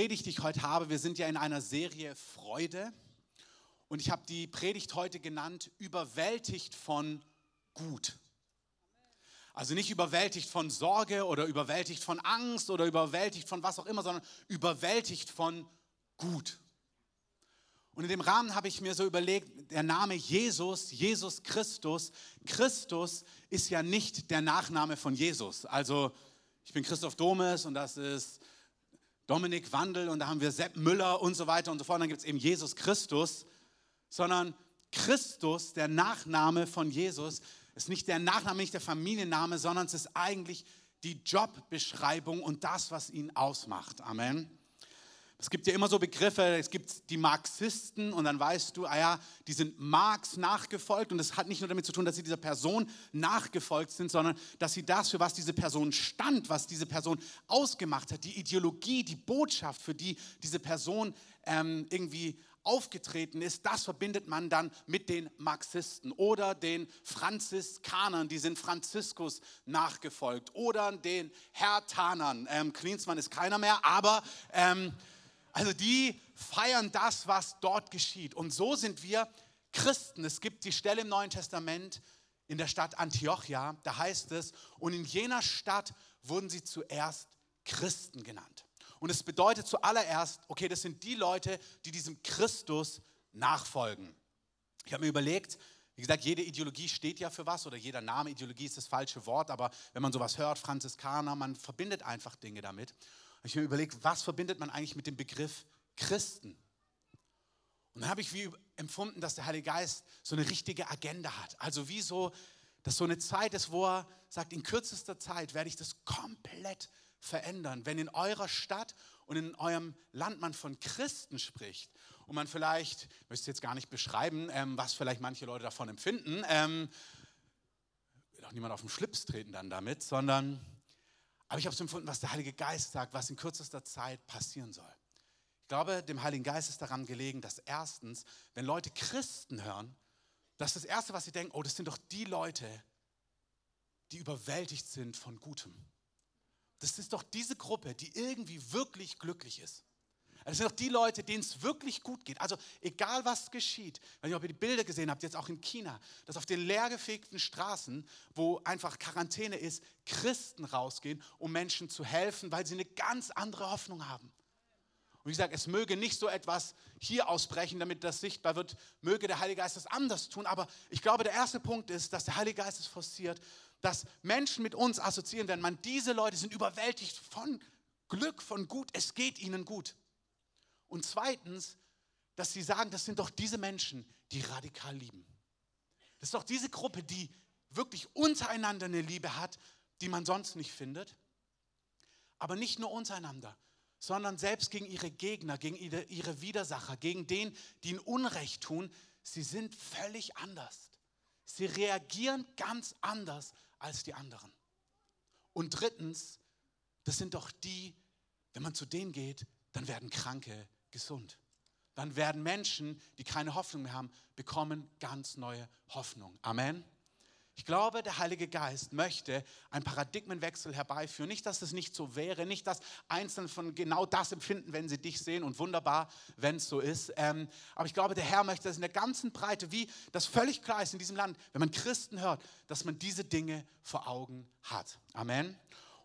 Predigt, die ich heute habe, wir sind ja in einer Serie Freude und ich habe die Predigt heute genannt, überwältigt von Gut. Also nicht überwältigt von Sorge oder überwältigt von Angst oder überwältigt von was auch immer, sondern überwältigt von Gut. Und in dem Rahmen habe ich mir so überlegt, der Name Jesus, Jesus Christus, Christus ist ja nicht der Nachname von Jesus. Also ich bin Christoph Domes und das ist Dominik Wandel und da haben wir Sepp Müller und so weiter und so fort. Und dann gibt es eben Jesus Christus, sondern Christus, der Nachname von Jesus, ist nicht der Nachname, nicht der Familienname, sondern es ist eigentlich die Jobbeschreibung und das, was ihn ausmacht. Amen. Es gibt ja immer so Begriffe, es gibt die Marxisten und dann weißt du, ah ja, die sind Marx nachgefolgt und es hat nicht nur damit zu tun, dass sie dieser Person nachgefolgt sind, sondern dass sie das, für was diese Person stand, was diese Person ausgemacht hat, die Ideologie, die Botschaft, für die diese Person ähm, irgendwie aufgetreten ist, das verbindet man dann mit den Marxisten oder den Franziskanern, die sind Franziskus nachgefolgt oder den Hertanern. Ähm, Klinsmann ist keiner mehr, aber ähm, also die feiern das, was dort geschieht. Und so sind wir Christen. Es gibt die Stelle im Neuen Testament in der Stadt Antiochia, da heißt es, und in jener Stadt wurden sie zuerst Christen genannt. Und es bedeutet zuallererst, okay, das sind die Leute, die diesem Christus nachfolgen. Ich habe mir überlegt, wie gesagt, jede Ideologie steht ja für was oder jeder Name, Ideologie ist das falsche Wort, aber wenn man sowas hört, Franziskaner, man verbindet einfach Dinge damit. Und ich habe mir überlegt, was verbindet man eigentlich mit dem Begriff Christen? Und dann habe ich wie empfunden, dass der Heilige Geist so eine richtige Agenda hat. Also wie so, dass so eine Zeit ist, wo er sagt, in kürzester Zeit werde ich das komplett verändern. Wenn in eurer Stadt und in eurem Land man von Christen spricht und man vielleicht, ich möchte jetzt gar nicht beschreiben, ähm, was vielleicht manche Leute davon empfinden, ähm, will auch niemand auf den Schlips treten dann damit, sondern, aber ich habe es empfunden, was der Heilige Geist sagt, was in kürzester Zeit passieren soll. Ich glaube, dem Heiligen Geist ist daran gelegen, dass erstens, wenn Leute Christen hören, dass das Erste, was sie denken, oh, das sind doch die Leute, die überwältigt sind von Gutem. Das ist doch diese Gruppe, die irgendwie wirklich glücklich ist. Das sind doch die Leute, denen es wirklich gut geht. Also egal was geschieht, wenn ihr die Bilder gesehen habt, jetzt auch in China, dass auf den leergefegten Straßen, wo einfach Quarantäne ist, Christen rausgehen, um Menschen zu helfen, weil sie eine ganz andere Hoffnung haben. Und wie gesagt, es möge nicht so etwas hier ausbrechen, damit das sichtbar wird, möge der Heilige Geist das anders tun. Aber ich glaube, der erste Punkt ist, dass der Heilige Geist es forciert, dass Menschen mit uns assoziieren werden. Man, diese Leute sind überwältigt von Glück, von Gut. Es geht ihnen gut. Und zweitens, dass sie sagen, das sind doch diese Menschen, die radikal lieben. Das ist doch diese Gruppe, die wirklich untereinander eine Liebe hat, die man sonst nicht findet. Aber nicht nur untereinander, sondern selbst gegen ihre Gegner, gegen ihre Widersacher, gegen den, die ihnen Unrecht tun. Sie sind völlig anders. Sie reagieren ganz anders als die anderen. Und drittens, das sind doch die, wenn man zu denen geht, dann werden Kranke gesund. Dann werden Menschen, die keine Hoffnung mehr haben, bekommen ganz neue Hoffnung. Amen. Ich glaube, der Heilige Geist möchte einen Paradigmenwechsel herbeiführen. Nicht, dass es nicht so wäre, nicht, dass Einzelne von genau das empfinden, wenn sie dich sehen und wunderbar, wenn es so ist. Ähm, aber ich glaube, der Herr möchte, dass in der ganzen Breite, wie das völlig klar ist in diesem Land, wenn man Christen hört, dass man diese Dinge vor Augen hat. Amen.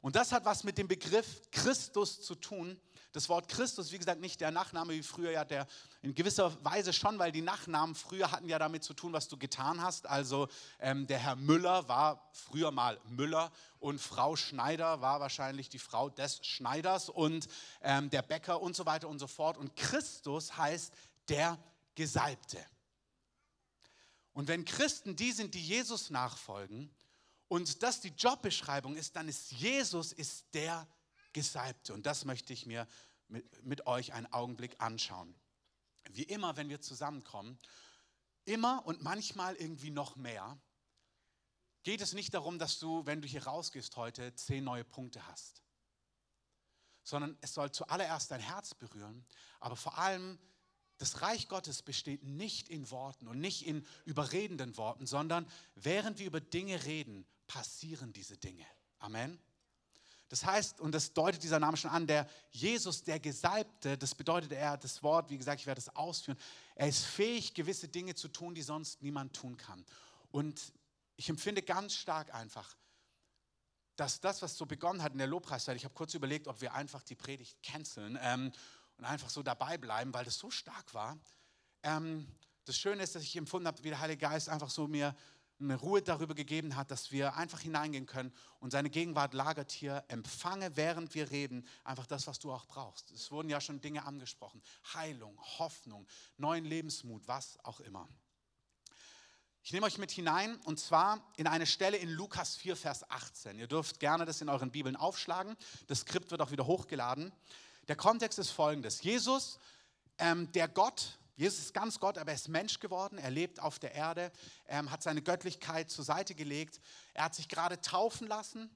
Und das hat was mit dem Begriff Christus zu tun. Das Wort Christus, wie gesagt, nicht der Nachname wie früher ja der in gewisser Weise schon, weil die Nachnamen früher hatten ja damit zu tun, was du getan hast. Also ähm, der Herr Müller war früher mal Müller und Frau Schneider war wahrscheinlich die Frau des Schneiders und ähm, der Bäcker und so weiter und so fort. Und Christus heißt der Gesalbte. Und wenn Christen die sind, die Jesus nachfolgen und das die Jobbeschreibung ist, dann ist Jesus ist der Gesalbte. Und das möchte ich mir mit, mit euch einen Augenblick anschauen. Wie immer, wenn wir zusammenkommen, immer und manchmal irgendwie noch mehr, geht es nicht darum, dass du, wenn du hier rausgehst heute, zehn neue Punkte hast, sondern es soll zuallererst dein Herz berühren, aber vor allem das Reich Gottes besteht nicht in Worten und nicht in überredenden Worten, sondern während wir über Dinge reden, passieren diese Dinge. Amen. Das heißt, und das deutet dieser Name schon an, der Jesus, der Gesalbte, das bedeutet er, das Wort, wie gesagt, ich werde es ausführen, er ist fähig, gewisse Dinge zu tun, die sonst niemand tun kann. Und ich empfinde ganz stark einfach, dass das, was so begonnen hat in der Lobpreiszeit, ich habe kurz überlegt, ob wir einfach die Predigt canceln ähm, und einfach so dabei bleiben, weil das so stark war. Ähm, das Schöne ist, dass ich empfunden habe, wie der Heilige Geist einfach so mir Ruhe darüber gegeben hat, dass wir einfach hineingehen können und seine Gegenwart lagert hier. Empfange, während wir reden, einfach das, was du auch brauchst. Es wurden ja schon Dinge angesprochen. Heilung, Hoffnung, neuen Lebensmut, was auch immer. Ich nehme euch mit hinein und zwar in eine Stelle in Lukas 4, Vers 18. Ihr dürft gerne das in euren Bibeln aufschlagen. Das Skript wird auch wieder hochgeladen. Der Kontext ist folgendes. Jesus, ähm, der Gott, Jesus ist ganz Gott, aber er ist Mensch geworden. Er lebt auf der Erde, ähm, hat seine Göttlichkeit zur Seite gelegt. Er hat sich gerade taufen lassen.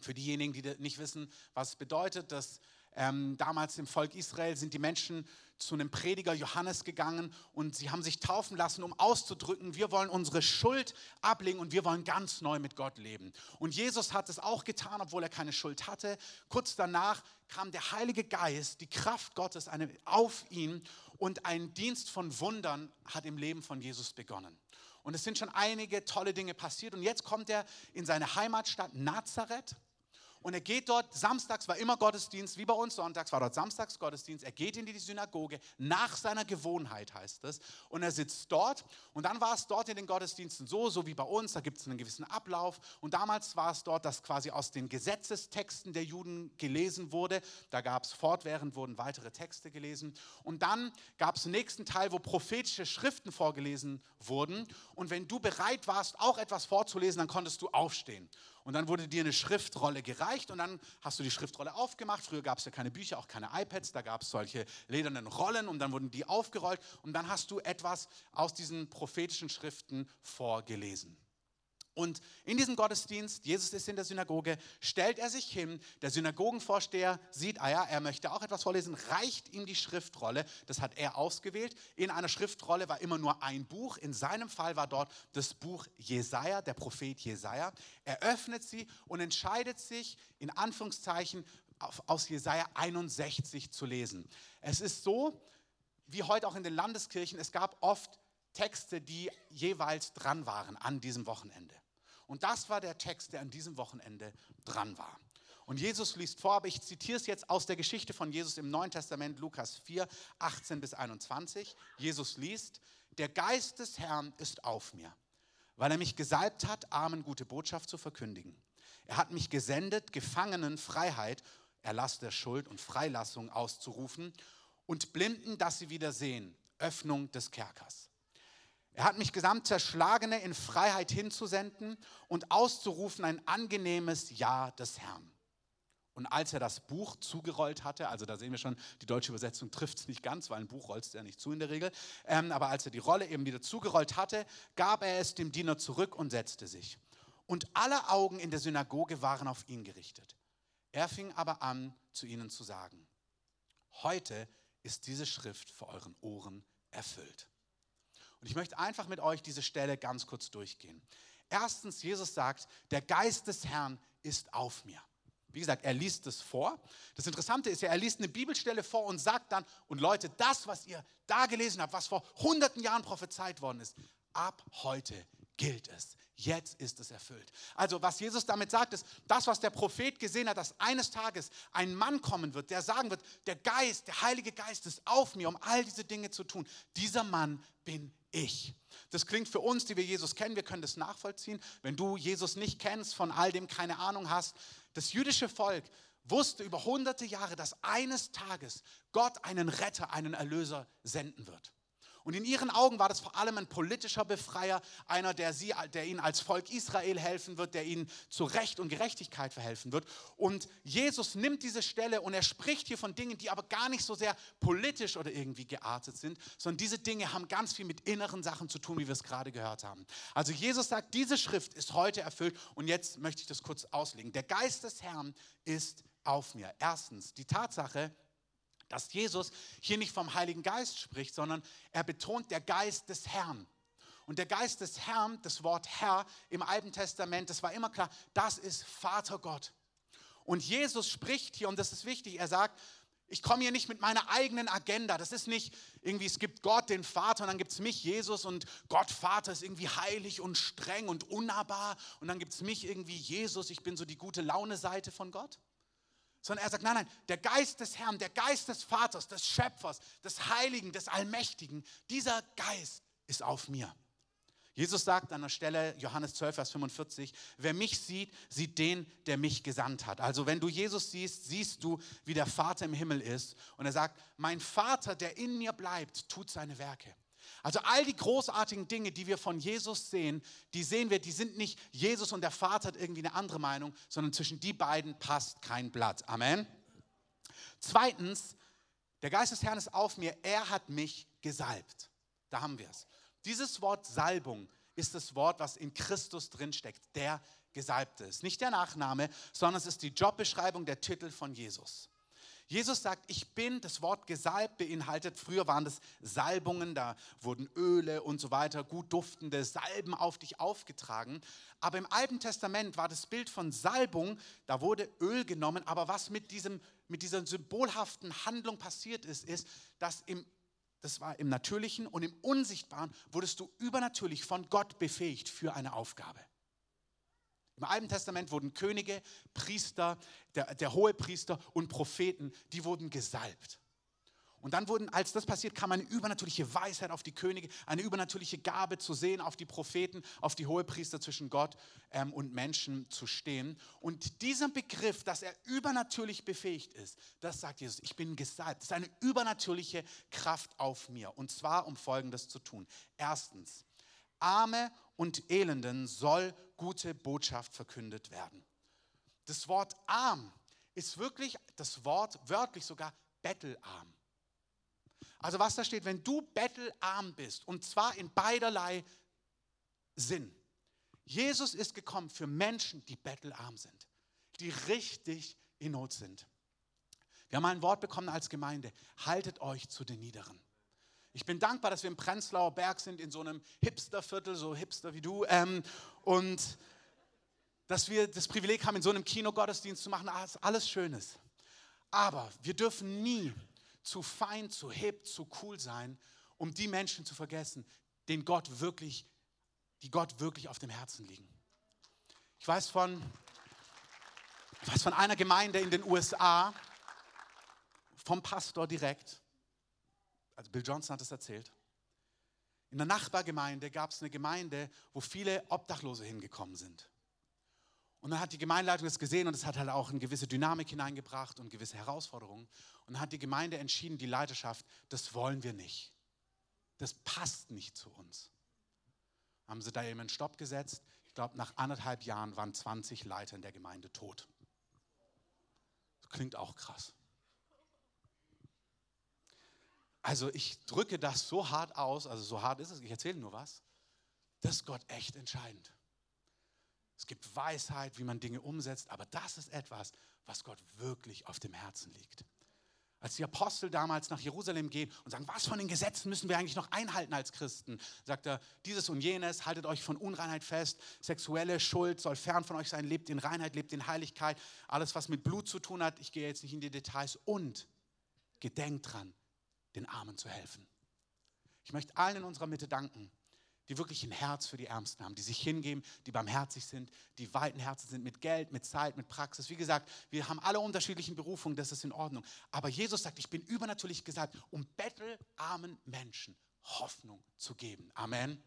Für diejenigen, die nicht wissen, was es bedeutet, dass ähm, damals im Volk Israel sind die Menschen zu einem Prediger Johannes gegangen und sie haben sich taufen lassen, um auszudrücken, wir wollen unsere Schuld ablegen und wir wollen ganz neu mit Gott leben. Und Jesus hat es auch getan, obwohl er keine Schuld hatte. Kurz danach kam der Heilige Geist, die Kraft Gottes auf ihn und ein Dienst von Wundern hat im Leben von Jesus begonnen. Und es sind schon einige tolle Dinge passiert. Und jetzt kommt er in seine Heimatstadt Nazareth und er geht dort, samstags war immer Gottesdienst, wie bei uns sonntags war dort samstags Gottesdienst. Er geht in die Synagoge, nach seiner Gewohnheit heißt es. Und er sitzt dort. Und dann war es dort in den Gottesdiensten so, so wie bei uns, da gibt es einen gewissen Ablauf. Und damals war es dort, dass quasi aus den Gesetzestexten der Juden gelesen wurde. Da gab es fortwährend, wurden weitere Texte gelesen. Und dann gab es den nächsten Teil, wo prophetische Schriften vorgelesen wurden. Und wenn du bereit warst, auch etwas vorzulesen, dann konntest du aufstehen. Und dann wurde dir eine Schriftrolle gereicht und dann hast du die Schriftrolle aufgemacht. Früher gab es ja keine Bücher, auch keine iPads, da gab es solche ledernen Rollen und dann wurden die aufgerollt und dann hast du etwas aus diesen prophetischen Schriften vorgelesen. Und in diesem Gottesdienst, Jesus ist in der Synagoge, stellt er sich hin, der Synagogenvorsteher sieht, ah ja, er möchte auch etwas vorlesen, reicht ihm die Schriftrolle, das hat er ausgewählt. In einer Schriftrolle war immer nur ein Buch, in seinem Fall war dort das Buch Jesaja, der Prophet Jesaja. Er öffnet sie und entscheidet sich, in Anführungszeichen, aus Jesaja 61 zu lesen. Es ist so, wie heute auch in den Landeskirchen, es gab oft Texte, die jeweils dran waren an diesem Wochenende. Und das war der Text, der an diesem Wochenende dran war. Und Jesus liest vor, aber ich zitiere es jetzt aus der Geschichte von Jesus im Neuen Testament, Lukas 4, 18 bis 21. Jesus liest, der Geist des Herrn ist auf mir, weil er mich gesalbt hat, Armen gute Botschaft zu verkündigen. Er hat mich gesendet, Gefangenen Freiheit, Erlass der Schuld und Freilassung auszurufen und Blinden, dass sie wieder sehen, Öffnung des Kerkers er hat mich gesamt Zerschlagene in Freiheit hinzusenden und auszurufen ein angenehmes Ja des Herrn. Und als er das Buch zugerollt hatte, also da sehen wir schon, die deutsche Übersetzung trifft es nicht ganz, weil ein Buch rollst ja nicht zu in der Regel, ähm, aber als er die Rolle eben wieder zugerollt hatte, gab er es dem Diener zurück und setzte sich. Und alle Augen in der Synagoge waren auf ihn gerichtet. Er fing aber an, zu ihnen zu sagen, heute ist diese Schrift für euren Ohren erfüllt. Und ich möchte einfach mit euch diese Stelle ganz kurz durchgehen. Erstens, Jesus sagt, der Geist des Herrn ist auf mir. Wie gesagt, er liest es vor. Das Interessante ist ja, er liest eine Bibelstelle vor und sagt dann, und Leute, das, was ihr da gelesen habt, was vor hunderten Jahren prophezeit worden ist, ab heute gilt es. Jetzt ist es erfüllt. Also was Jesus damit sagt, ist, das, was der Prophet gesehen hat, dass eines Tages ein Mann kommen wird, der sagen wird, der Geist, der Heilige Geist ist auf mir, um all diese Dinge zu tun. Dieser Mann bin ich. Das klingt für uns, die wir Jesus kennen, wir können das nachvollziehen. Wenn du Jesus nicht kennst, von all dem keine Ahnung hast, das jüdische Volk wusste über hunderte Jahre, dass eines Tages Gott einen Retter, einen Erlöser senden wird. Und in ihren Augen war das vor allem ein politischer Befreier, einer, der, sie, der ihnen als Volk Israel helfen wird, der ihnen zu Recht und Gerechtigkeit verhelfen wird. Und Jesus nimmt diese Stelle und er spricht hier von Dingen, die aber gar nicht so sehr politisch oder irgendwie geartet sind, sondern diese Dinge haben ganz viel mit inneren Sachen zu tun, wie wir es gerade gehört haben. Also Jesus sagt, diese Schrift ist heute erfüllt und jetzt möchte ich das kurz auslegen. Der Geist des Herrn ist auf mir. Erstens, die Tatsache, dass Jesus hier nicht vom Heiligen Geist spricht, sondern er betont der Geist des Herrn. Und der Geist des Herrn, das Wort Herr im Alten Testament, das war immer klar, das ist Vater Gott. Und Jesus spricht hier, und das ist wichtig, er sagt, ich komme hier nicht mit meiner eigenen Agenda. Das ist nicht irgendwie, es gibt Gott, den Vater, und dann gibt es mich, Jesus, und Gott, Vater, ist irgendwie heilig und streng und unnahbar. Und dann gibt es mich irgendwie, Jesus, ich bin so die gute Laune-Seite von Gott. Sondern er sagt, nein, nein, der Geist des Herrn, der Geist des Vaters, des Schöpfers, des Heiligen, des Allmächtigen, dieser Geist ist auf mir. Jesus sagt an der Stelle, Johannes 12, Vers 45, wer mich sieht, sieht den, der mich gesandt hat. Also wenn du Jesus siehst, siehst du, wie der Vater im Himmel ist. Und er sagt, mein Vater, der in mir bleibt, tut seine Werke. Also all die großartigen Dinge, die wir von Jesus sehen, die sehen wir, die sind nicht Jesus und der Vater hat irgendwie eine andere Meinung, sondern zwischen die beiden passt kein Blatt. Amen. Zweitens, der Geist des Herrn ist auf mir, er hat mich gesalbt. Da haben wir es. Dieses Wort Salbung ist das Wort, was in Christus drinsteckt, der Gesalbte ist. Nicht der Nachname, sondern es ist die Jobbeschreibung, der Titel von Jesus. Jesus sagt, ich bin, das Wort gesalbt beinhaltet, früher waren das Salbungen, da wurden Öle und so weiter, gut duftende Salben auf dich aufgetragen. Aber im Alten Testament war das Bild von Salbung, da wurde Öl genommen, aber was mit, diesem, mit dieser symbolhaften Handlung passiert ist, ist, dass im das war im Natürlichen und im Unsichtbaren wurdest du übernatürlich von Gott befähigt für eine Aufgabe. Im Alten Testament wurden Könige, Priester, der, der hohe Priester und Propheten, die wurden gesalbt. Und dann wurden, als das passiert, kam eine übernatürliche Weisheit auf die Könige, eine übernatürliche Gabe zu sehen, auf die Propheten, auf die Hohepriester zwischen Gott ähm, und Menschen zu stehen. Und dieser Begriff, dass er übernatürlich befähigt ist, das sagt Jesus, ich bin gesalbt. Das ist eine übernatürliche Kraft auf mir. Und zwar, um Folgendes zu tun. Erstens, Arme und Elenden soll gute Botschaft verkündet werden. Das Wort arm ist wirklich das Wort wörtlich sogar bettelarm. Also was da steht, wenn du bettelarm bist, und zwar in beiderlei Sinn. Jesus ist gekommen für Menschen, die bettelarm sind, die richtig in Not sind. Wir haben ein Wort bekommen als Gemeinde, haltet euch zu den Niederen. Ich bin dankbar, dass wir im Prenzlauer Berg sind, in so einem Hipsterviertel, so Hipster wie du, ähm, und dass wir das Privileg haben, in so einem Kinogottesdienst zu machen, alles Schönes. Aber wir dürfen nie zu fein, zu hip, zu cool sein, um die Menschen zu vergessen, den Gott wirklich, die Gott wirklich auf dem Herzen liegen. Ich weiß von, ich weiß von einer Gemeinde in den USA, vom Pastor direkt, also Bill Johnson hat es erzählt. In der Nachbargemeinde gab es eine Gemeinde, wo viele Obdachlose hingekommen sind. Und dann hat die Gemeindeleitung das gesehen und es hat halt auch eine gewisse Dynamik hineingebracht und gewisse Herausforderungen. Und dann hat die Gemeinde entschieden, die Leiterschaft, das wollen wir nicht. Das passt nicht zu uns. Haben sie da eben einen Stopp gesetzt. Ich glaube, nach anderthalb Jahren waren 20 Leiter in der Gemeinde tot. Das klingt auch krass. Also ich drücke das so hart aus, also so hart ist es, ich erzähle nur was. Das ist Gott echt entscheidend. Es gibt Weisheit, wie man Dinge umsetzt, aber das ist etwas, was Gott wirklich auf dem Herzen liegt. Als die Apostel damals nach Jerusalem gehen und sagen, was von den Gesetzen müssen wir eigentlich noch einhalten als Christen, sagt er, dieses und jenes, haltet euch von Unreinheit fest, sexuelle Schuld soll fern von euch sein, lebt in Reinheit, lebt in Heiligkeit, alles, was mit Blut zu tun hat, ich gehe jetzt nicht in die Details und gedenkt dran, den Armen zu helfen. Ich möchte allen in unserer Mitte danken, die wirklich ein Herz für die Ärmsten haben, die sich hingeben, die barmherzig sind, die weiten Herzen sind mit Geld, mit Zeit, mit Praxis. Wie gesagt, wir haben alle unterschiedlichen Berufungen, das ist in Ordnung. Aber Jesus sagt, ich bin übernatürlich gesagt, um bettelarmen Menschen Hoffnung zu geben. Amen.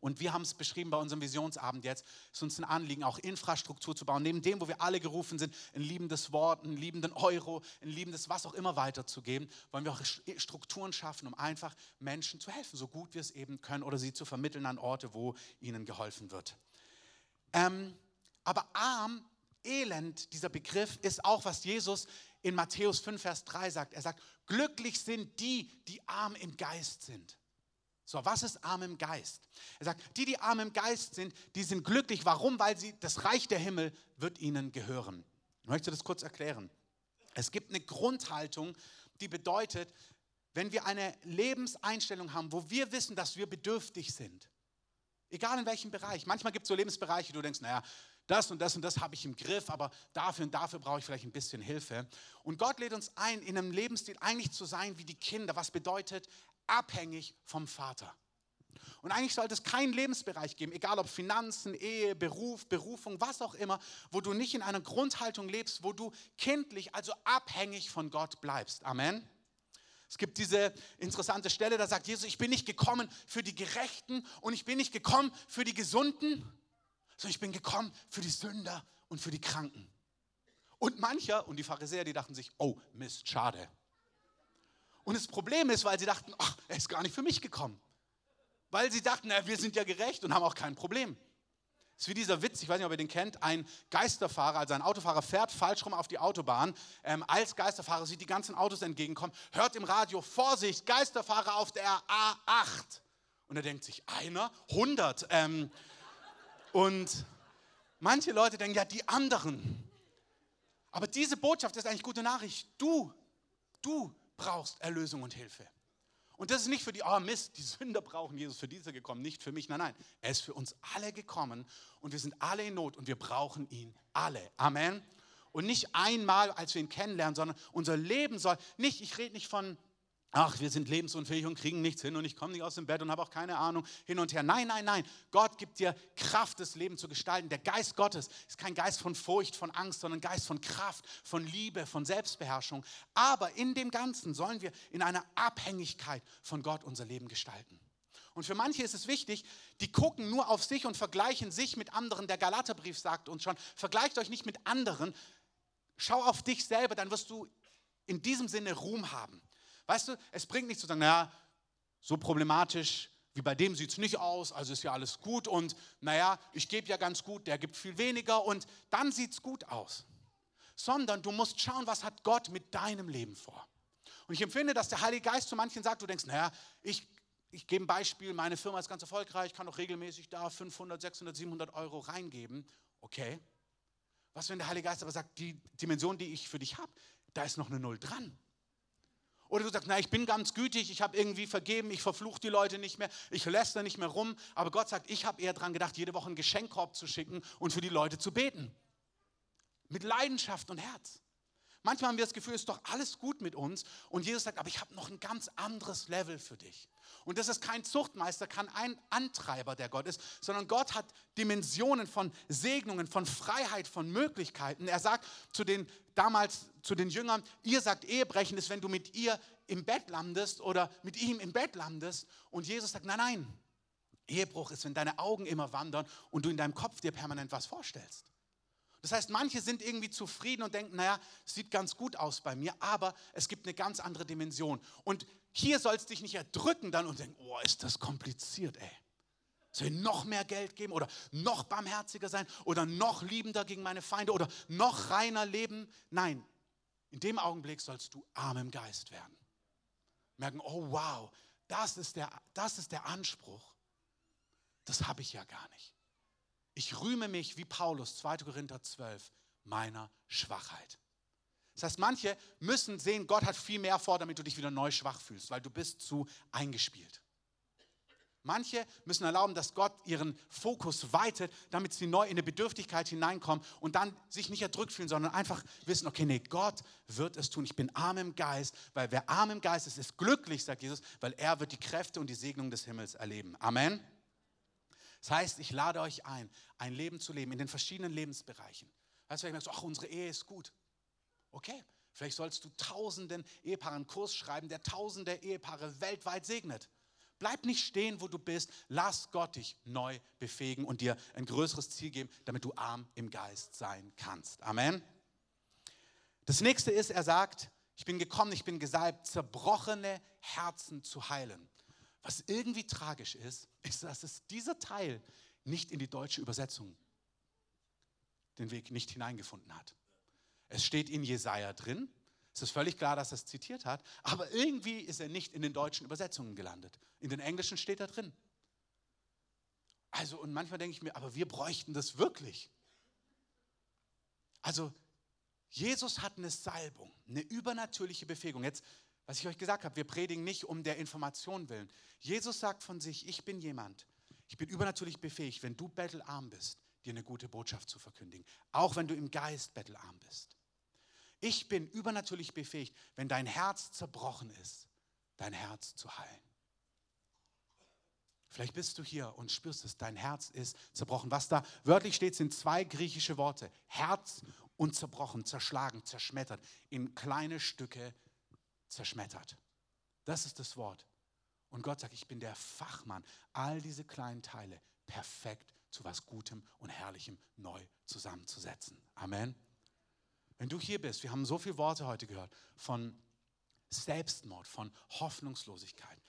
Und wir haben es beschrieben bei unserem Visionsabend jetzt. Es ist uns ein Anliegen, auch Infrastruktur zu bauen. Neben dem, wo wir alle gerufen sind, ein liebendes Wort, einen liebenden Euro, ein liebendes was auch immer weiterzugeben, wollen wir auch Strukturen schaffen, um einfach Menschen zu helfen, so gut wir es eben können, oder sie zu vermitteln an Orte, wo ihnen geholfen wird. Ähm, aber arm, elend, dieser Begriff ist auch, was Jesus in Matthäus 5, Vers 3 sagt. Er sagt, glücklich sind die, die arm im Geist sind. So, was ist arm im Geist? Er sagt, die, die arm im Geist sind, die sind glücklich. Warum? Weil sie, das Reich der Himmel wird ihnen gehören. Ich möchte das kurz erklären. Es gibt eine Grundhaltung, die bedeutet, wenn wir eine Lebenseinstellung haben, wo wir wissen, dass wir bedürftig sind, egal in welchem Bereich, manchmal gibt es so Lebensbereiche, du denkst, naja, das und das und das habe ich im Griff, aber dafür und dafür brauche ich vielleicht ein bisschen Hilfe. Und Gott lädt uns ein, in einem Lebensstil eigentlich zu sein wie die Kinder, was bedeutet abhängig vom Vater. Und eigentlich sollte es keinen Lebensbereich geben, egal ob Finanzen, Ehe, Beruf, Berufung, was auch immer, wo du nicht in einer Grundhaltung lebst, wo du kindlich, also abhängig von Gott bleibst. Amen. Es gibt diese interessante Stelle, da sagt Jesus, ich bin nicht gekommen für die Gerechten und ich bin nicht gekommen für die Gesunden, sondern ich bin gekommen für die Sünder und für die Kranken. Und mancher, und die Pharisäer, die dachten sich, oh Mist, schade. Und das Problem ist, weil sie dachten, ach, er ist gar nicht für mich gekommen. Weil sie dachten, wir sind ja gerecht und haben auch kein Problem. Das ist wie dieser Witz, ich weiß nicht, ob ihr den kennt, ein Geisterfahrer, also ein Autofahrer fährt falsch rum auf die Autobahn. Ähm, als Geisterfahrer sieht die ganzen Autos entgegenkommen, hört im Radio, Vorsicht, Geisterfahrer auf der A8. Und er denkt sich, einer, 100. Ähm, und manche Leute denken, ja, die anderen. Aber diese Botschaft ist eigentlich gute Nachricht. Du, du brauchst Erlösung und Hilfe. Und das ist nicht für die, oh Mist, die Sünder brauchen Jesus, für diese gekommen, nicht für mich. Nein, nein, er ist für uns alle gekommen und wir sind alle in Not und wir brauchen ihn alle. Amen. Und nicht einmal, als wir ihn kennenlernen, sondern unser Leben soll nicht, ich rede nicht von ach, wir sind lebensunfähig und kriegen nichts hin und ich komme nicht aus dem Bett und habe auch keine Ahnung hin und her. Nein, nein, nein. Gott gibt dir Kraft, das Leben zu gestalten. Der Geist Gottes ist kein Geist von Furcht, von Angst, sondern Geist von Kraft, von Liebe, von Selbstbeherrschung. Aber in dem Ganzen sollen wir in einer Abhängigkeit von Gott unser Leben gestalten. Und für manche ist es wichtig, die gucken nur auf sich und vergleichen sich mit anderen. Der Galaterbrief sagt uns schon, vergleicht euch nicht mit anderen. Schau auf dich selber, dann wirst du in diesem Sinne Ruhm haben. Weißt du, es bringt nichts zu sagen, naja, so problematisch wie bei dem sieht es nicht aus, also ist ja alles gut und naja, ich gebe ja ganz gut, der gibt viel weniger und dann sieht es gut aus. Sondern du musst schauen, was hat Gott mit deinem Leben vor. Und ich empfinde, dass der Heilige Geist zu manchen sagt, du denkst, naja, ich, ich gebe ein Beispiel, meine Firma ist ganz erfolgreich, kann auch regelmäßig da 500, 600, 700 Euro reingeben. Okay. Was, wenn der Heilige Geist aber sagt, die Dimension, die ich für dich habe, da ist noch eine Null dran. Oder du sagst, na, ich bin ganz gütig, ich habe irgendwie vergeben, ich verfluche die Leute nicht mehr, ich lässt nicht mehr rum. Aber Gott sagt, ich habe eher daran gedacht, jede Woche einen Geschenkkorb zu schicken und für die Leute zu beten. Mit Leidenschaft und Herz. Manchmal haben wir das Gefühl, es ist doch alles gut mit uns. Und Jesus sagt, aber ich habe noch ein ganz anderes Level für dich. Und das ist kein Zuchtmeister, kein Antreiber, der Gott ist, sondern Gott hat Dimensionen von Segnungen, von Freiheit, von Möglichkeiten. Er sagt zu den damals zu den Jüngern, ihr sagt, Ehebrechen ist, wenn du mit ihr im Bett landest oder mit ihm im Bett landest. Und Jesus sagt, nein, nein, Ehebruch ist, wenn deine Augen immer wandern und du in deinem Kopf dir permanent was vorstellst. Das heißt, manche sind irgendwie zufrieden und denken, naja, es sieht ganz gut aus bei mir, aber es gibt eine ganz andere Dimension. Und hier soll es dich nicht erdrücken dann und denken, oh, ist das kompliziert, ey. Soll ich noch mehr Geld geben oder noch barmherziger sein oder noch liebender gegen meine Feinde oder noch reiner leben? Nein, in dem Augenblick sollst du arm im Geist werden. Merken, oh wow, das ist der, das ist der Anspruch. Das habe ich ja gar nicht. Ich rühme mich, wie Paulus, 2. Korinther 12, meiner Schwachheit. Das heißt, manche müssen sehen, Gott hat viel mehr vor, damit du dich wieder neu schwach fühlst, weil du bist zu eingespielt. Manche müssen erlauben, dass Gott ihren Fokus weitet, damit sie neu in eine Bedürftigkeit hineinkommen und dann sich nicht erdrückt fühlen, sondern einfach wissen, okay, nee, Gott wird es tun. Ich bin arm im Geist, weil wer arm im Geist ist, ist glücklich, sagt Jesus, weil er wird die Kräfte und die Segnung des Himmels erleben. Amen. Das heißt, ich lade euch ein, ein Leben zu leben in den verschiedenen Lebensbereichen. Weißt du, wenn ich merke, ach, unsere Ehe ist gut. Okay, vielleicht sollst du tausenden Ehepaaren einen Kurs schreiben, der tausende Ehepaare weltweit segnet. Bleib nicht stehen, wo du bist. Lass Gott dich neu befähigen und dir ein größeres Ziel geben, damit du arm im Geist sein kannst. Amen. Das nächste ist, er sagt, ich bin gekommen, ich bin gesalbt, zerbrochene Herzen zu heilen. Was irgendwie tragisch ist, ist, dass es dieser Teil nicht in die deutsche Übersetzung den Weg nicht hineingefunden hat. Es steht in Jesaja drin, es ist völlig klar, dass er es zitiert hat, aber irgendwie ist er nicht in den deutschen Übersetzungen gelandet. In den englischen steht er drin. Also, und manchmal denke ich mir, aber wir bräuchten das wirklich. Also, Jesus hat eine Salbung, eine übernatürliche Befähigung. Jetzt, was ich euch gesagt habe, wir predigen nicht um der Information willen. Jesus sagt von sich, ich bin jemand, ich bin übernatürlich befähigt, wenn du bettelarm bist, dir eine gute Botschaft zu verkündigen, auch wenn du im Geist bettelarm bist. Ich bin übernatürlich befähigt, wenn dein Herz zerbrochen ist, dein Herz zu heilen. Vielleicht bist du hier und spürst es, dein Herz ist zerbrochen. Was da wörtlich steht, sind zwei griechische Worte. Herz und zerbrochen, zerschlagen, zerschmettert, in kleine Stücke zerschmettert. Das ist das Wort. Und Gott sagt, ich bin der Fachmann, all diese kleinen Teile perfekt zu was Gutem und Herrlichem neu zusammenzusetzen. Amen. Wenn du hier bist, wir haben so viele Worte heute gehört von Selbstmord, von Hoffnungslosigkeit,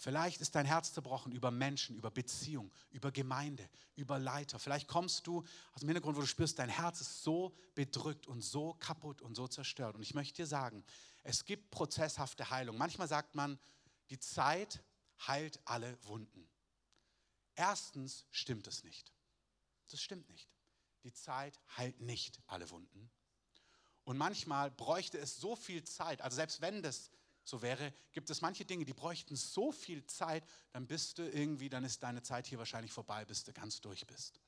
Vielleicht ist dein Herz zerbrochen über Menschen, über Beziehung, über Gemeinde, über Leiter. Vielleicht kommst du aus dem Hintergrund, wo du spürst, dein Herz ist so bedrückt und so kaputt und so zerstört. Und ich möchte dir sagen, es gibt prozesshafte Heilung. Manchmal sagt man, die Zeit heilt alle Wunden. Erstens stimmt es nicht. Das stimmt nicht. Die Zeit heilt nicht alle Wunden. Und manchmal bräuchte es so viel Zeit, also selbst wenn das so wäre, gibt es manche Dinge, die bräuchten so viel Zeit, dann bist du irgendwie, dann ist deine Zeit hier wahrscheinlich vorbei, bis du ganz durch bist.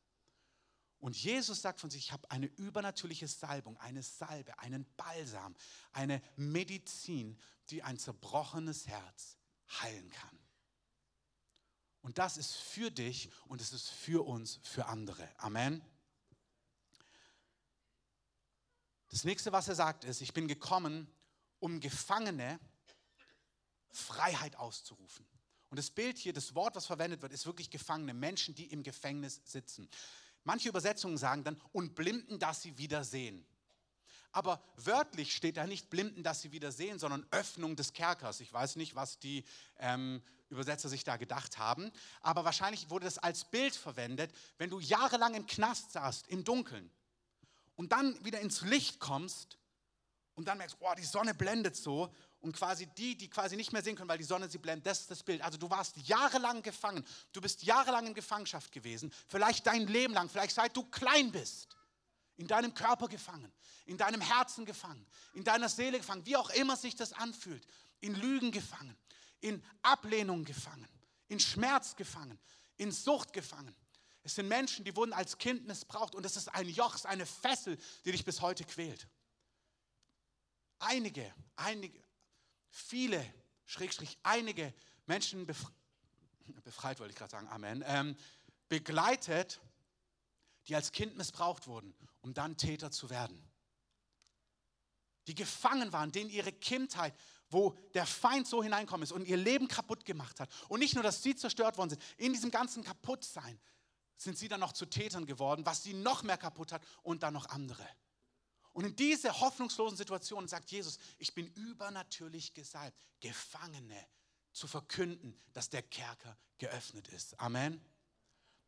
Und Jesus sagt von sich, ich habe eine übernatürliche Salbung, eine Salbe, einen Balsam, eine Medizin, die ein zerbrochenes Herz heilen kann. Und das ist für dich und es ist für uns, für andere. Amen. Das nächste, was er sagt, ist, ich bin gekommen, um Gefangene Freiheit auszurufen. Und das Bild hier, das Wort, was verwendet wird, ist wirklich Gefangene, Menschen, die im Gefängnis sitzen. Manche Übersetzungen sagen dann, und Blinden, dass sie wieder sehen. Aber wörtlich steht da nicht Blinden, dass sie wieder sehen, sondern Öffnung des Kerkers. Ich weiß nicht, was die ähm, Übersetzer sich da gedacht haben, aber wahrscheinlich wurde das als Bild verwendet, wenn du jahrelang im Knast saßt, im Dunkeln, und dann wieder ins Licht kommst und dann merkst, oh, die Sonne blendet so und quasi die, die quasi nicht mehr sehen können, weil die Sonne sie blendet, das ist das Bild. Also du warst jahrelang gefangen, du bist jahrelang in Gefangenschaft gewesen, vielleicht dein Leben lang, vielleicht seit du klein bist, in deinem Körper gefangen, in deinem Herzen gefangen, in deiner Seele gefangen, wie auch immer sich das anfühlt, in Lügen gefangen, in Ablehnung gefangen, in Schmerz gefangen, in Sucht gefangen. Es sind Menschen, die wurden als Kind missbraucht. Und es ist ein Joch, es ist eine Fessel, die dich bis heute quält. Einige, einige, viele, Schrägstrich einige Menschen befreit, befreit wollte ich gerade sagen, Amen, ähm, begleitet, die als Kind missbraucht wurden, um dann Täter zu werden. Die gefangen waren, denen ihre Kindheit, wo der Feind so hineinkommen ist und ihr Leben kaputt gemacht hat. Und nicht nur, dass sie zerstört worden sind, in diesem ganzen Kaputtsein sind sie dann noch zu Tätern geworden, was sie noch mehr kaputt hat und dann noch andere. Und in dieser hoffnungslosen Situation sagt Jesus, ich bin übernatürlich gesalbt, Gefangene zu verkünden, dass der Kerker geöffnet ist. Amen.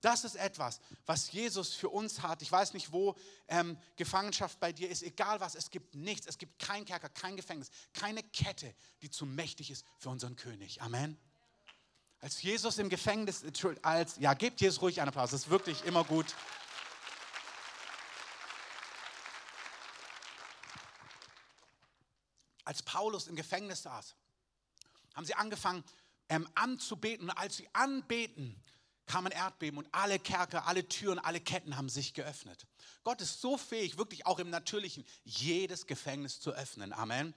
Das ist etwas, was Jesus für uns hat. Ich weiß nicht, wo ähm, Gefangenschaft bei dir ist, egal was, es gibt nichts. Es gibt kein Kerker, kein Gefängnis, keine Kette, die zu mächtig ist für unseren König. Amen. Als Jesus im Gefängnis, als, ja, gebt Jesus ruhig einen Applaus, das ist wirklich immer gut. Als Paulus im Gefängnis saß, haben sie angefangen ähm, anzubeten. Und als sie anbeten, kam ein Erdbeben und alle Kerker, alle Türen, alle Ketten haben sich geöffnet. Gott ist so fähig, wirklich auch im Natürlichen, jedes Gefängnis zu öffnen. Amen.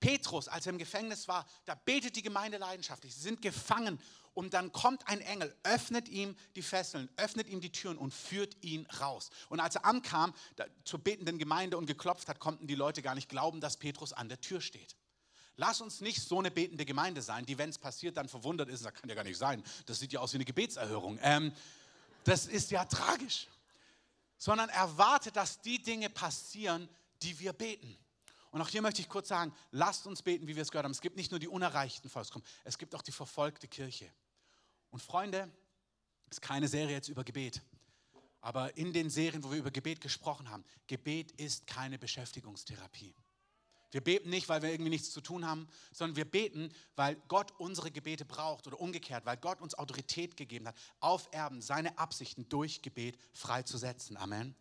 Petrus, als er im Gefängnis war, da betet die Gemeinde leidenschaftlich. Sie sind gefangen und dann kommt ein Engel, öffnet ihm die Fesseln, öffnet ihm die Türen und führt ihn raus. Und als er ankam da, zur betenden Gemeinde und geklopft hat, konnten die Leute gar nicht glauben, dass Petrus an der Tür steht. Lass uns nicht so eine betende Gemeinde sein, die, wenn es passiert, dann verwundert ist. Das kann ja gar nicht sein. Das sieht ja aus wie eine Gebetserhörung. Ähm, das ist ja tragisch. Sondern erwartet, dass die Dinge passieren, die wir beten. Und auch hier möchte ich kurz sagen, lasst uns beten, wie wir es gehört haben. Es gibt nicht nur die unerreichten Volksgruppen, es gibt auch die verfolgte Kirche. Und Freunde, es ist keine Serie jetzt über Gebet. Aber in den Serien, wo wir über Gebet gesprochen haben, Gebet ist keine Beschäftigungstherapie. Wir beten nicht, weil wir irgendwie nichts zu tun haben, sondern wir beten, weil Gott unsere Gebete braucht oder umgekehrt, weil Gott uns Autorität gegeben hat, auf Erben seine Absichten durch Gebet freizusetzen. Amen.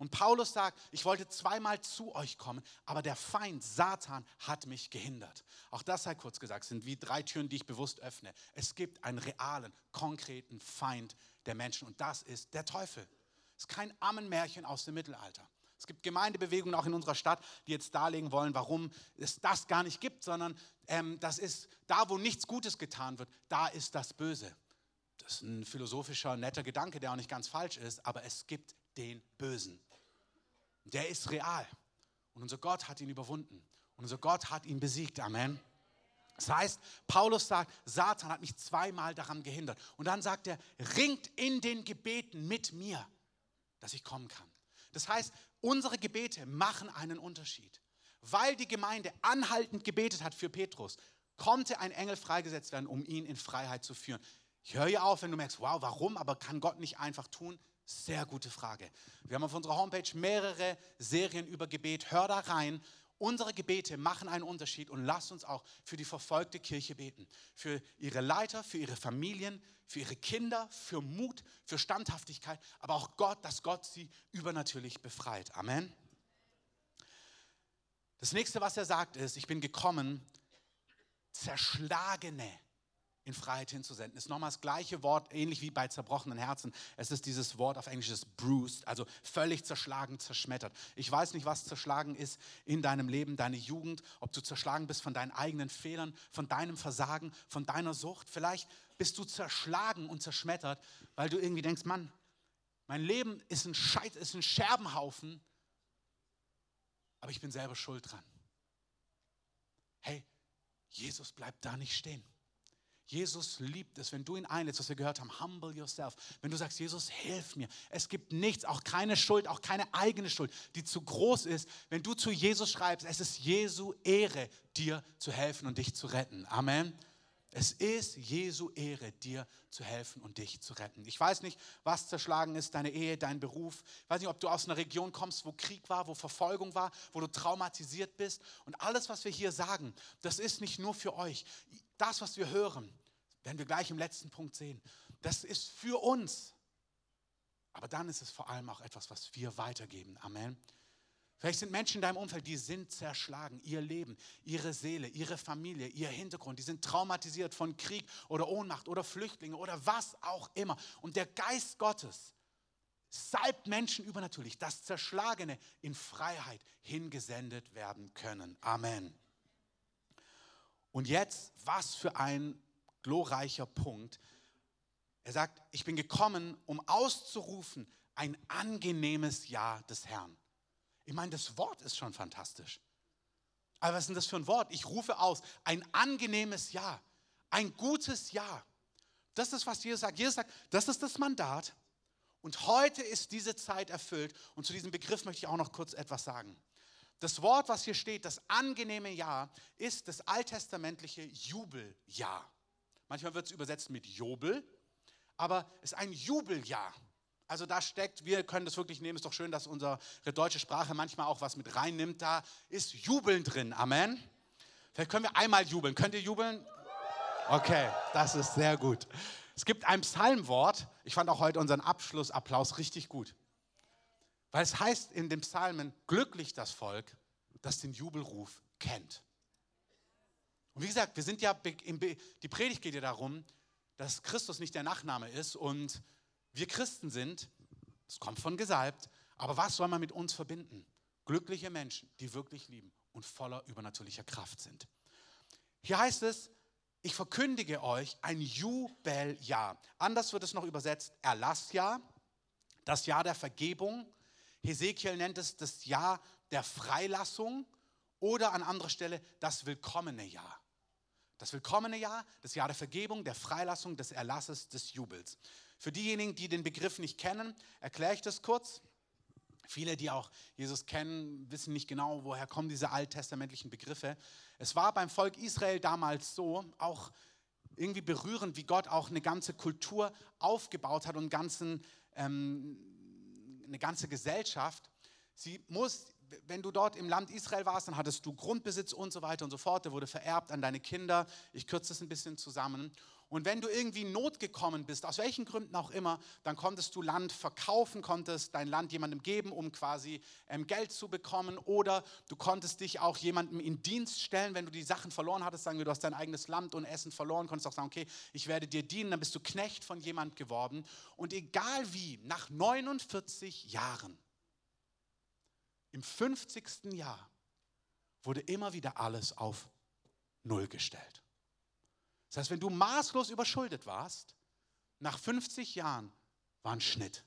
Und Paulus sagt, ich wollte zweimal zu euch kommen, aber der Feind Satan hat mich gehindert. Auch das sei kurz gesagt, sind wie drei Türen, die ich bewusst öffne. Es gibt einen realen, konkreten Feind der Menschen und das ist der Teufel. Es ist kein Ammenmärchen aus dem Mittelalter. Es gibt Gemeindebewegungen auch in unserer Stadt, die jetzt darlegen wollen, warum es das gar nicht gibt, sondern ähm, das ist da, wo nichts Gutes getan wird, da ist das Böse. Das ist ein philosophischer, netter Gedanke, der auch nicht ganz falsch ist, aber es gibt den Bösen. Der ist real. Und unser Gott hat ihn überwunden. Und unser Gott hat ihn besiegt. Amen. Das heißt, Paulus sagt, Satan hat mich zweimal daran gehindert. Und dann sagt er, ringt in den Gebeten mit mir, dass ich kommen kann. Das heißt, Unsere Gebete machen einen Unterschied. Weil die Gemeinde anhaltend gebetet hat für Petrus, konnte ein Engel freigesetzt werden, um ihn in Freiheit zu führen. Ich höre hier auf, wenn du merkst, wow, warum, aber kann Gott nicht einfach tun? Sehr gute Frage. Wir haben auf unserer Homepage mehrere Serien über Gebet. Hör da rein. Unsere Gebete machen einen Unterschied und lasst uns auch für die verfolgte Kirche beten. Für ihre Leiter, für ihre Familien, für ihre Kinder, für Mut, für Standhaftigkeit, aber auch Gott, dass Gott sie übernatürlich befreit. Amen. Das nächste, was er sagt, ist, ich bin gekommen, zerschlagene in Freiheit hinzusenden. Ist nochmal das gleiche Wort, ähnlich wie bei zerbrochenen Herzen. Es ist dieses Wort auf Englisch, das bruised, also völlig zerschlagen, zerschmettert. Ich weiß nicht, was zerschlagen ist in deinem Leben, deine Jugend, ob du zerschlagen bist von deinen eigenen Fehlern, von deinem Versagen, von deiner Sucht. Vielleicht bist du zerschlagen und zerschmettert, weil du irgendwie denkst, Mann, mein Leben ist ein Scheit, ist ein Scherbenhaufen, aber ich bin selber schuld dran. Hey, Jesus bleibt da nicht stehen. Jesus liebt es, wenn du ihn einlädst, was wir gehört haben, humble yourself. Wenn du sagst, Jesus, hilf mir. Es gibt nichts, auch keine Schuld, auch keine eigene Schuld, die zu groß ist. Wenn du zu Jesus schreibst, es ist Jesu Ehre, dir zu helfen und dich zu retten. Amen. Es ist Jesu Ehre, dir zu helfen und dich zu retten. Ich weiß nicht, was zerschlagen ist, deine Ehe, dein Beruf. Ich weiß nicht, ob du aus einer Region kommst, wo Krieg war, wo Verfolgung war, wo du traumatisiert bist. Und alles, was wir hier sagen, das ist nicht nur für euch. Das, was wir hören, werden wir gleich im letzten Punkt sehen. Das ist für uns. Aber dann ist es vor allem auch etwas, was wir weitergeben. Amen. Vielleicht sind Menschen in deinem Umfeld, die sind zerschlagen. Ihr Leben, ihre Seele, ihre Familie, ihr Hintergrund, die sind traumatisiert von Krieg oder Ohnmacht oder Flüchtlinge oder was auch immer. Und der Geist Gottes salbt Menschen übernatürlich, dass Zerschlagene in Freiheit hingesendet werden können. Amen. Und jetzt, was für ein glorreicher Punkt. Er sagt, ich bin gekommen, um auszurufen, ein angenehmes Ja des Herrn. Ich meine, das Wort ist schon fantastisch. Aber was ist denn das für ein Wort? Ich rufe aus, ein angenehmes Ja, ein gutes Ja. Das ist, was Jesus sagt. Jesus sagt, das ist das Mandat. Und heute ist diese Zeit erfüllt. Und zu diesem Begriff möchte ich auch noch kurz etwas sagen. Das Wort, was hier steht, das angenehme Ja, ist das alttestamentliche Jubeljahr. Manchmal wird es übersetzt mit Jubel, aber es ist ein Jubeljahr. Also da steckt, wir können das wirklich nehmen, ist doch schön, dass unsere deutsche Sprache manchmal auch was mit reinnimmt. Da ist Jubeln drin. Amen. Vielleicht können wir einmal jubeln. Könnt ihr jubeln? Okay, das ist sehr gut. Es gibt ein Psalmwort. Ich fand auch heute unseren Abschlussapplaus richtig gut. Weil es heißt in dem Psalmen, glücklich das Volk, das den Jubelruf kennt. Und wie gesagt, wir sind ja, die Predigt geht ja darum, dass Christus nicht der Nachname ist und wir Christen sind, es kommt von gesalbt, aber was soll man mit uns verbinden? Glückliche Menschen, die wirklich lieben und voller übernatürlicher Kraft sind. Hier heißt es, ich verkündige euch ein Jubeljahr. Anders wird es noch übersetzt, Erlassjahr, das Jahr der Vergebung. Hesekiel nennt es das Jahr der Freilassung oder an anderer Stelle das willkommene Jahr. Das willkommene Jahr, das Jahr der Vergebung, der Freilassung, des Erlasses, des Jubels. Für diejenigen, die den Begriff nicht kennen, erkläre ich das kurz. Viele, die auch Jesus kennen, wissen nicht genau, woher kommen diese alttestamentlichen Begriffe. Es war beim Volk Israel damals so, auch irgendwie berührend, wie Gott auch eine ganze Kultur aufgebaut hat und ganzen, ähm, eine ganze Gesellschaft. Sie muss, wenn du dort im Land Israel warst, dann hattest du Grundbesitz und so weiter und so fort. Der wurde vererbt an deine Kinder. Ich kürze es ein bisschen zusammen. Und wenn du irgendwie in Not gekommen bist, aus welchen Gründen auch immer, dann konntest du Land verkaufen, konntest dein Land jemandem geben, um quasi ähm, Geld zu bekommen. Oder du konntest dich auch jemandem in Dienst stellen, wenn du die Sachen verloren hattest. Sagen wir, du hast dein eigenes Land und Essen verloren, konntest auch sagen, okay, ich werde dir dienen. Dann bist du Knecht von jemand geworden. Und egal wie, nach 49 Jahren, im 50. Jahr, wurde immer wieder alles auf Null gestellt. Das heißt, wenn du maßlos überschuldet warst, nach 50 Jahren war ein Schnitt,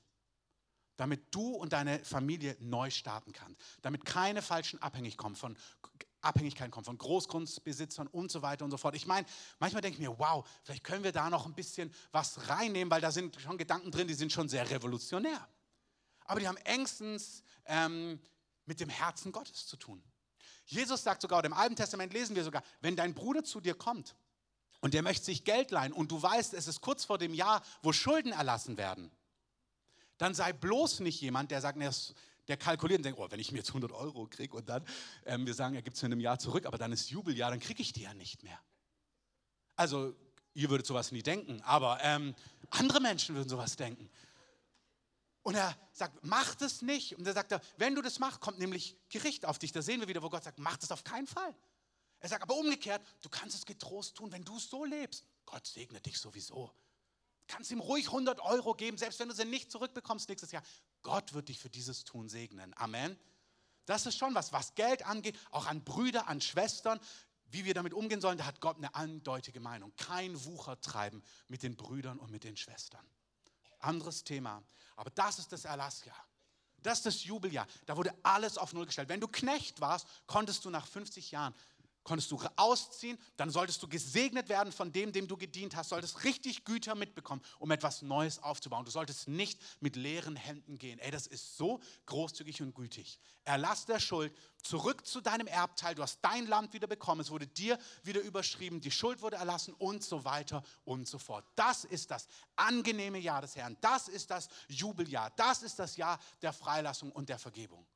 damit du und deine Familie neu starten kannst, damit keine falschen Abhängig kommen von, Abhängigkeiten kommen, von Großgrundbesitzern und so weiter und so fort. Ich meine, manchmal denke ich mir, wow, vielleicht können wir da noch ein bisschen was reinnehmen, weil da sind schon Gedanken drin, die sind schon sehr revolutionär. Aber die haben engstens ähm, mit dem Herzen Gottes zu tun. Jesus sagt sogar, oder im Alten Testament lesen wir sogar, wenn dein Bruder zu dir kommt und der möchte sich Geld leihen und du weißt, es ist kurz vor dem Jahr, wo Schulden erlassen werden, dann sei bloß nicht jemand, der sagt, der kalkuliert und denkt, oh, wenn ich mir jetzt 100 Euro kriege und dann, ähm, wir sagen, er gibt es in einem Jahr zurück, aber dann ist Jubeljahr, dann kriege ich die ja nicht mehr. Also, ihr würdet sowas nie denken, aber ähm, andere Menschen würden sowas denken. Und er sagt, mach das nicht. Und er sagt, wenn du das machst, kommt nämlich Gericht auf dich. Da sehen wir wieder, wo Gott sagt, mach das auf keinen Fall. Er sagt aber umgekehrt, du kannst es getrost tun, wenn du es so lebst. Gott segnet dich sowieso. Du kannst ihm ruhig 100 Euro geben, selbst wenn du sie nicht zurückbekommst nächstes Jahr. Gott wird dich für dieses Tun segnen. Amen. Das ist schon was, was Geld angeht, auch an Brüder, an Schwestern, wie wir damit umgehen sollen, da hat Gott eine eindeutige Meinung. Kein Wucher treiben mit den Brüdern und mit den Schwestern. Anderes Thema. Aber das ist das Erlassjahr. Das ist das Jubeljahr. Da wurde alles auf Null gestellt. Wenn du Knecht warst, konntest du nach 50 Jahren konntest du ausziehen, dann solltest du gesegnet werden von dem, dem du gedient hast, solltest richtig Güter mitbekommen, um etwas Neues aufzubauen. Du solltest nicht mit leeren Händen gehen. Ey, das ist so großzügig und gütig. Erlass der Schuld, zurück zu deinem Erbteil, du hast dein Land wieder bekommen, es wurde dir wieder überschrieben, die Schuld wurde erlassen und so weiter und so fort. Das ist das angenehme Jahr des Herrn, das ist das Jubeljahr, das ist das Jahr der Freilassung und der Vergebung.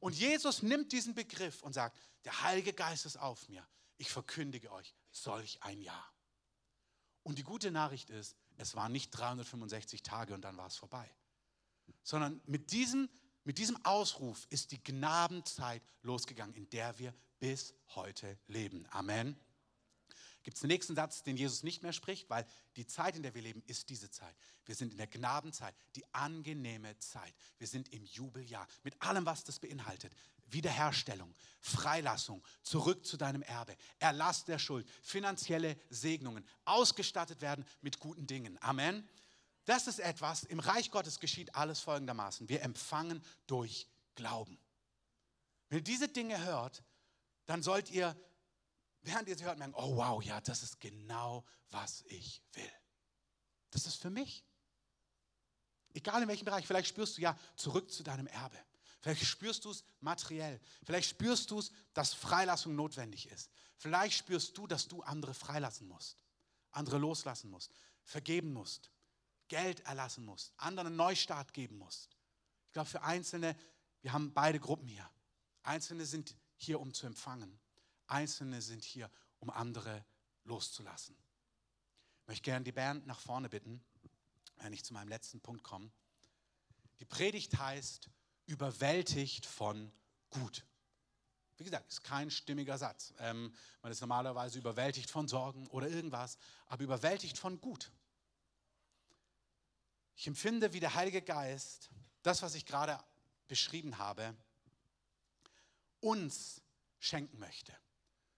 Und Jesus nimmt diesen Begriff und sagt, der Heilige Geist ist auf mir. Ich verkündige euch solch ein Jahr. Und die gute Nachricht ist, es waren nicht 365 Tage und dann war es vorbei. Sondern mit diesem, mit diesem Ausruf ist die Gnadenzeit losgegangen, in der wir bis heute leben. Amen gibt es den nächsten Satz, den Jesus nicht mehr spricht, weil die Zeit, in der wir leben, ist diese Zeit. Wir sind in der Gnadenzeit, die angenehme Zeit. Wir sind im Jubeljahr mit allem, was das beinhaltet. Wiederherstellung, Freilassung, zurück zu deinem Erbe, Erlass der Schuld, finanzielle Segnungen, ausgestattet werden mit guten Dingen. Amen. Das ist etwas, im Reich Gottes geschieht alles folgendermaßen. Wir empfangen durch Glauben. Wenn ihr diese Dinge hört, dann sollt ihr während ihr sie hört, merken, oh wow, ja, das ist genau, was ich will. Das ist für mich. Egal in welchem Bereich, vielleicht spürst du ja zurück zu deinem Erbe. Vielleicht spürst du es materiell. Vielleicht spürst du es, dass Freilassung notwendig ist. Vielleicht spürst du, dass du andere freilassen musst, andere loslassen musst, vergeben musst, Geld erlassen musst, anderen einen Neustart geben musst. Ich glaube, für Einzelne, wir haben beide Gruppen hier. Einzelne sind hier, um zu empfangen. Einzelne sind hier, um andere loszulassen. Ich möchte gerne die Band nach vorne bitten, wenn ich zu meinem letzten Punkt komme. Die Predigt heißt, überwältigt von gut. Wie gesagt, ist kein stimmiger Satz. Ähm, man ist normalerweise überwältigt von Sorgen oder irgendwas, aber überwältigt von gut. Ich empfinde, wie der Heilige Geist, das, was ich gerade beschrieben habe, uns schenken möchte.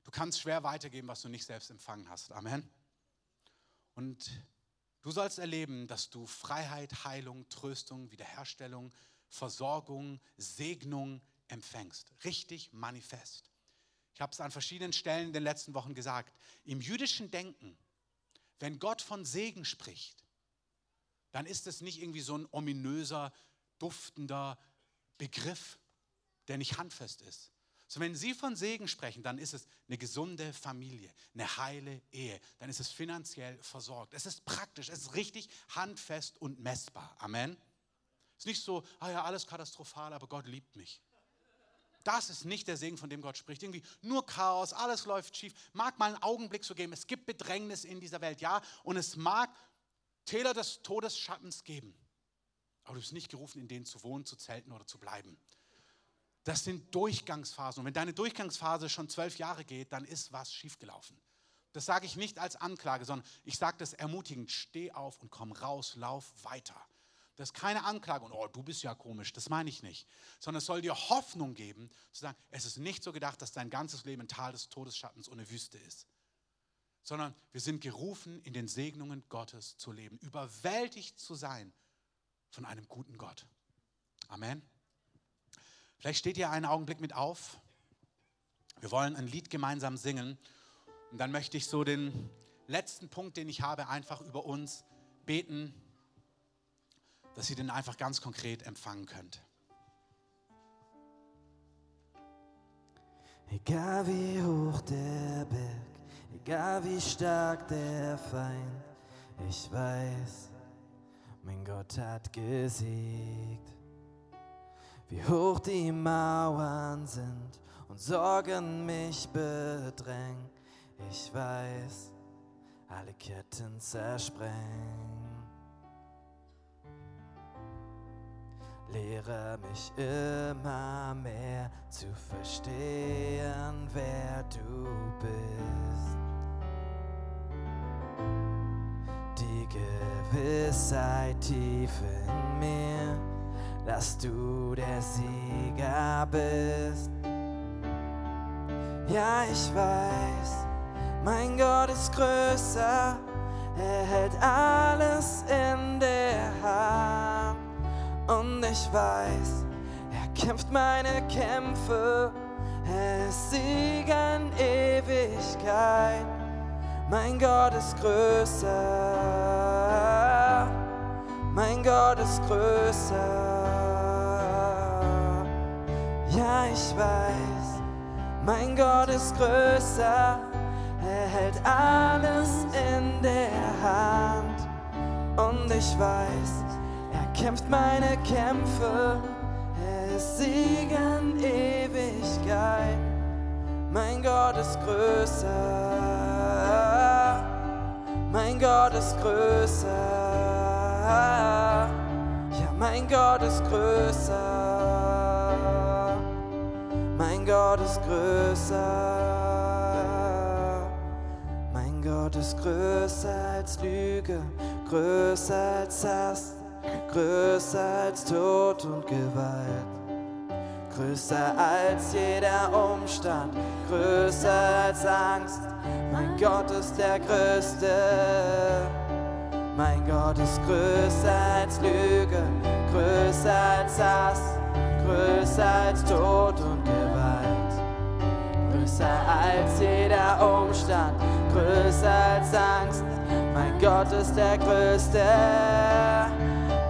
Du kannst schwer weitergeben, was du nicht selbst empfangen hast. Amen. Und du sollst erleben, dass du Freiheit, Heilung, Tröstung, Wiederherstellung, Versorgung, Segnung empfängst. Richtig manifest. Ich habe es an verschiedenen Stellen in den letzten Wochen gesagt. Im jüdischen Denken, wenn Gott von Segen spricht, dann ist es nicht irgendwie so ein ominöser, duftender Begriff, der nicht handfest ist, so, wenn Sie von Segen sprechen, dann ist es eine gesunde Familie, eine heile Ehe, dann ist es finanziell versorgt. Es ist praktisch, es ist richtig handfest und messbar. Amen. Es ist nicht so, ah ja, alles katastrophal, aber Gott liebt mich. Das ist nicht der Segen, von dem Gott spricht. Irgendwie nur Chaos, alles läuft schief. Mag mal einen Augenblick so geben. Es gibt Bedrängnis in dieser Welt, ja. Und es mag Täler des Todesschattens geben. Aber du bist nicht gerufen, in denen zu wohnen, zu zelten oder zu bleiben. Das sind Durchgangsphasen. Und wenn deine Durchgangsphase schon zwölf Jahre geht, dann ist was schiefgelaufen. Das sage ich nicht als Anklage, sondern ich sage das ermutigend. Steh auf und komm raus, lauf weiter. Das ist keine Anklage und oh, du bist ja komisch, das meine ich nicht. Sondern es soll dir Hoffnung geben, zu sagen, es ist nicht so gedacht, dass dein ganzes Leben ein Tal des Todesschattens eine Wüste ist. Sondern wir sind gerufen, in den Segnungen Gottes zu leben, überwältigt zu sein von einem guten Gott. Amen. Vielleicht steht ihr einen Augenblick mit auf. Wir wollen ein Lied gemeinsam singen. Und dann möchte ich so den letzten Punkt, den ich habe, einfach über uns beten dass ihr den einfach ganz konkret empfangen könnt. Egal wie hoch der Berg, egal wie stark der Feind, ich weiß, mein Gott hat gesiegt. Wie hoch die Mauern sind und Sorgen mich bedrängen, ich weiß, alle Ketten zersprengen. Lehre mich immer mehr zu verstehen, wer du bist. Die Gewissheit tief in mir, dass du der Sieger bist. Ja, ich weiß, mein Gott ist größer, er hält alles in der Hand und ich weiß, er kämpft meine Kämpfe, er ist Sieger in Ewigkeit. Mein Gott ist größer, mein Gott ist größer. Ja, ich weiß, mein Gott ist größer, er hält alles in der Hand. Und ich weiß, kämpft meine Kämpfe, er ist Sieg in Ewigkeit. Mein Gott ist größer, mein Gott ist größer, ja, mein Gott ist größer, mein Gott ist größer. Mein Gott ist größer als Lüge, größer als Hass größer als Tod und Gewalt, größer als jeder Umstand, größer als Angst. Mein Gott ist der Größte. Mein Gott ist größer als Lüge, größer als Hass, größer als Tod und Gewalt, größer als jeder Umstand, größer als Angst. Mein Gott ist der Größte.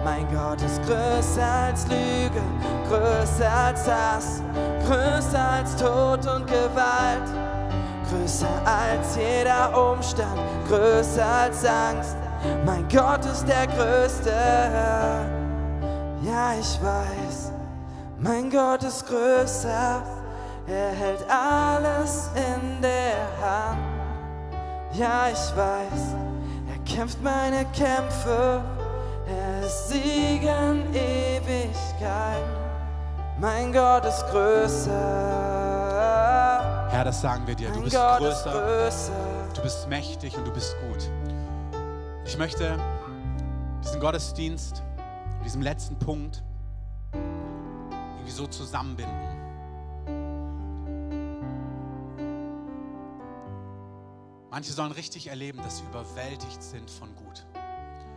Mein Gott ist größer als Lüge, größer als Hass, größer als Tod und Gewalt, größer als jeder Umstand, größer als Angst. Mein Gott ist der Größte. Ja, ich weiß, mein Gott ist größer. Er hält alles in der Hand. Ja, ich weiß, er kämpft meine Kämpfe er ist Sieg in Ewigkeit. Mein Gott ist größer. Herr, das sagen wir dir. Du bist größer, größer. Du bist mächtig und du bist gut. Ich möchte diesen Gottesdienst, diesen letzten Punkt irgendwie so zusammenbinden. Manche sollen richtig erleben, dass sie überwältigt sind von gut.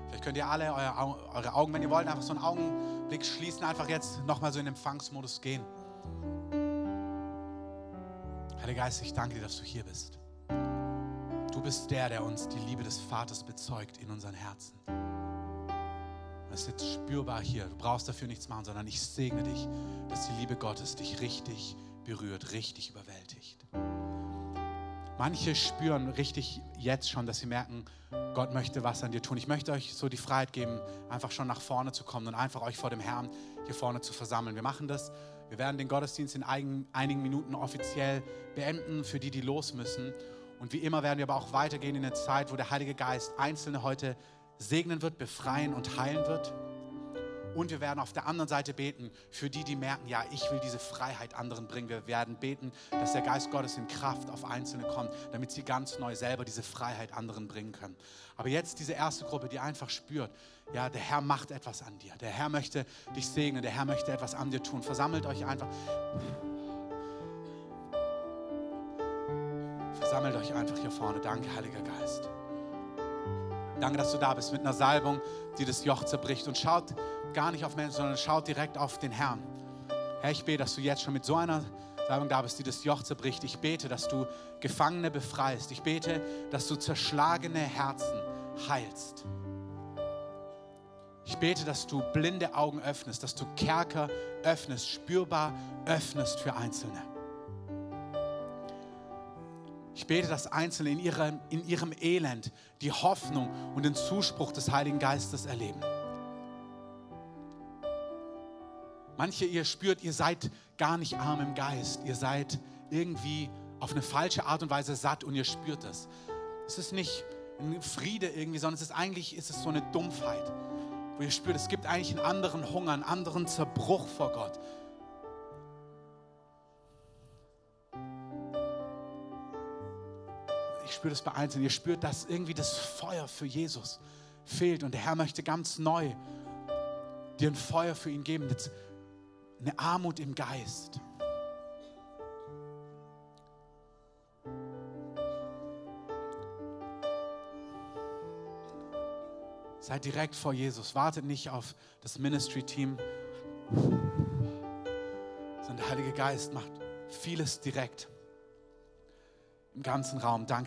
Vielleicht könnt ihr alle eure, Augen, wenn ihr wollt, einfach so einen Augenblick schließen, einfach jetzt nochmal so in Empfangsmodus gehen. Heiliger Geist, ich danke dir, dass du hier bist. Du bist der, der uns die Liebe des Vaters bezeugt in unseren Herzen. Das ist jetzt spürbar hier. Du brauchst dafür nichts machen, sondern ich segne dich, dass die Liebe Gottes dich richtig berührt, richtig überwältigt. Manche spüren richtig jetzt schon, dass sie merken, Gott möchte was an dir tun. Ich möchte euch so die Freiheit geben, einfach schon nach vorne zu kommen und einfach euch vor dem Herrn hier vorne zu versammeln. Wir machen das. Wir werden den Gottesdienst in einigen Minuten offiziell beenden, für die, die los müssen. Und wie immer werden wir aber auch weitergehen in eine Zeit, wo der Heilige Geist Einzelne heute segnen wird, befreien und heilen wird. Und wir werden auf der anderen Seite beten für die, die merken, ja, ich will diese Freiheit anderen bringen. Wir werden beten, dass der Geist Gottes in Kraft auf Einzelne kommt, damit sie ganz neu selber diese Freiheit anderen bringen können. Aber jetzt diese erste Gruppe, die einfach spürt, ja, der Herr macht etwas an dir. Der Herr möchte dich segnen. Der Herr möchte etwas an dir tun. Versammelt euch einfach. Versammelt euch einfach hier vorne. Danke, Heiliger Geist. Danke, dass du da bist mit einer Salbung, die das Joch zerbricht. Und schaut gar nicht auf Menschen, sondern schaut direkt auf den Herrn. Herr, ich bete, dass du jetzt schon mit so einer Salbung da bist, die das Joch zerbricht. Ich bete, dass du Gefangene befreist. Ich bete, dass du zerschlagene Herzen heilst. Ich bete, dass du blinde Augen öffnest, dass du Kerker öffnest, spürbar öffnest für Einzelne. Ich bete, dass Einzelne in ihrem, in ihrem Elend die Hoffnung und den Zuspruch des Heiligen Geistes erleben. Manche, ihr spürt, ihr seid gar nicht arm im Geist. Ihr seid irgendwie auf eine falsche Art und Weise satt und ihr spürt das. Es ist nicht ein Friede irgendwie, sondern es ist eigentlich ist so eine Dumpfheit, wo ihr spürt, es gibt eigentlich einen anderen Hunger, einen anderen Zerbruch vor Gott. Ich spüre das bei Einzelnen. Ihr spürt, dass irgendwie das Feuer für Jesus fehlt und der Herr möchte ganz neu dir ein Feuer für ihn geben. Jetzt eine Armut im Geist. Seid direkt vor Jesus. Wartet nicht auf das Ministry-Team, sondern der Heilige Geist macht vieles direkt im ganzen Raum. Danke.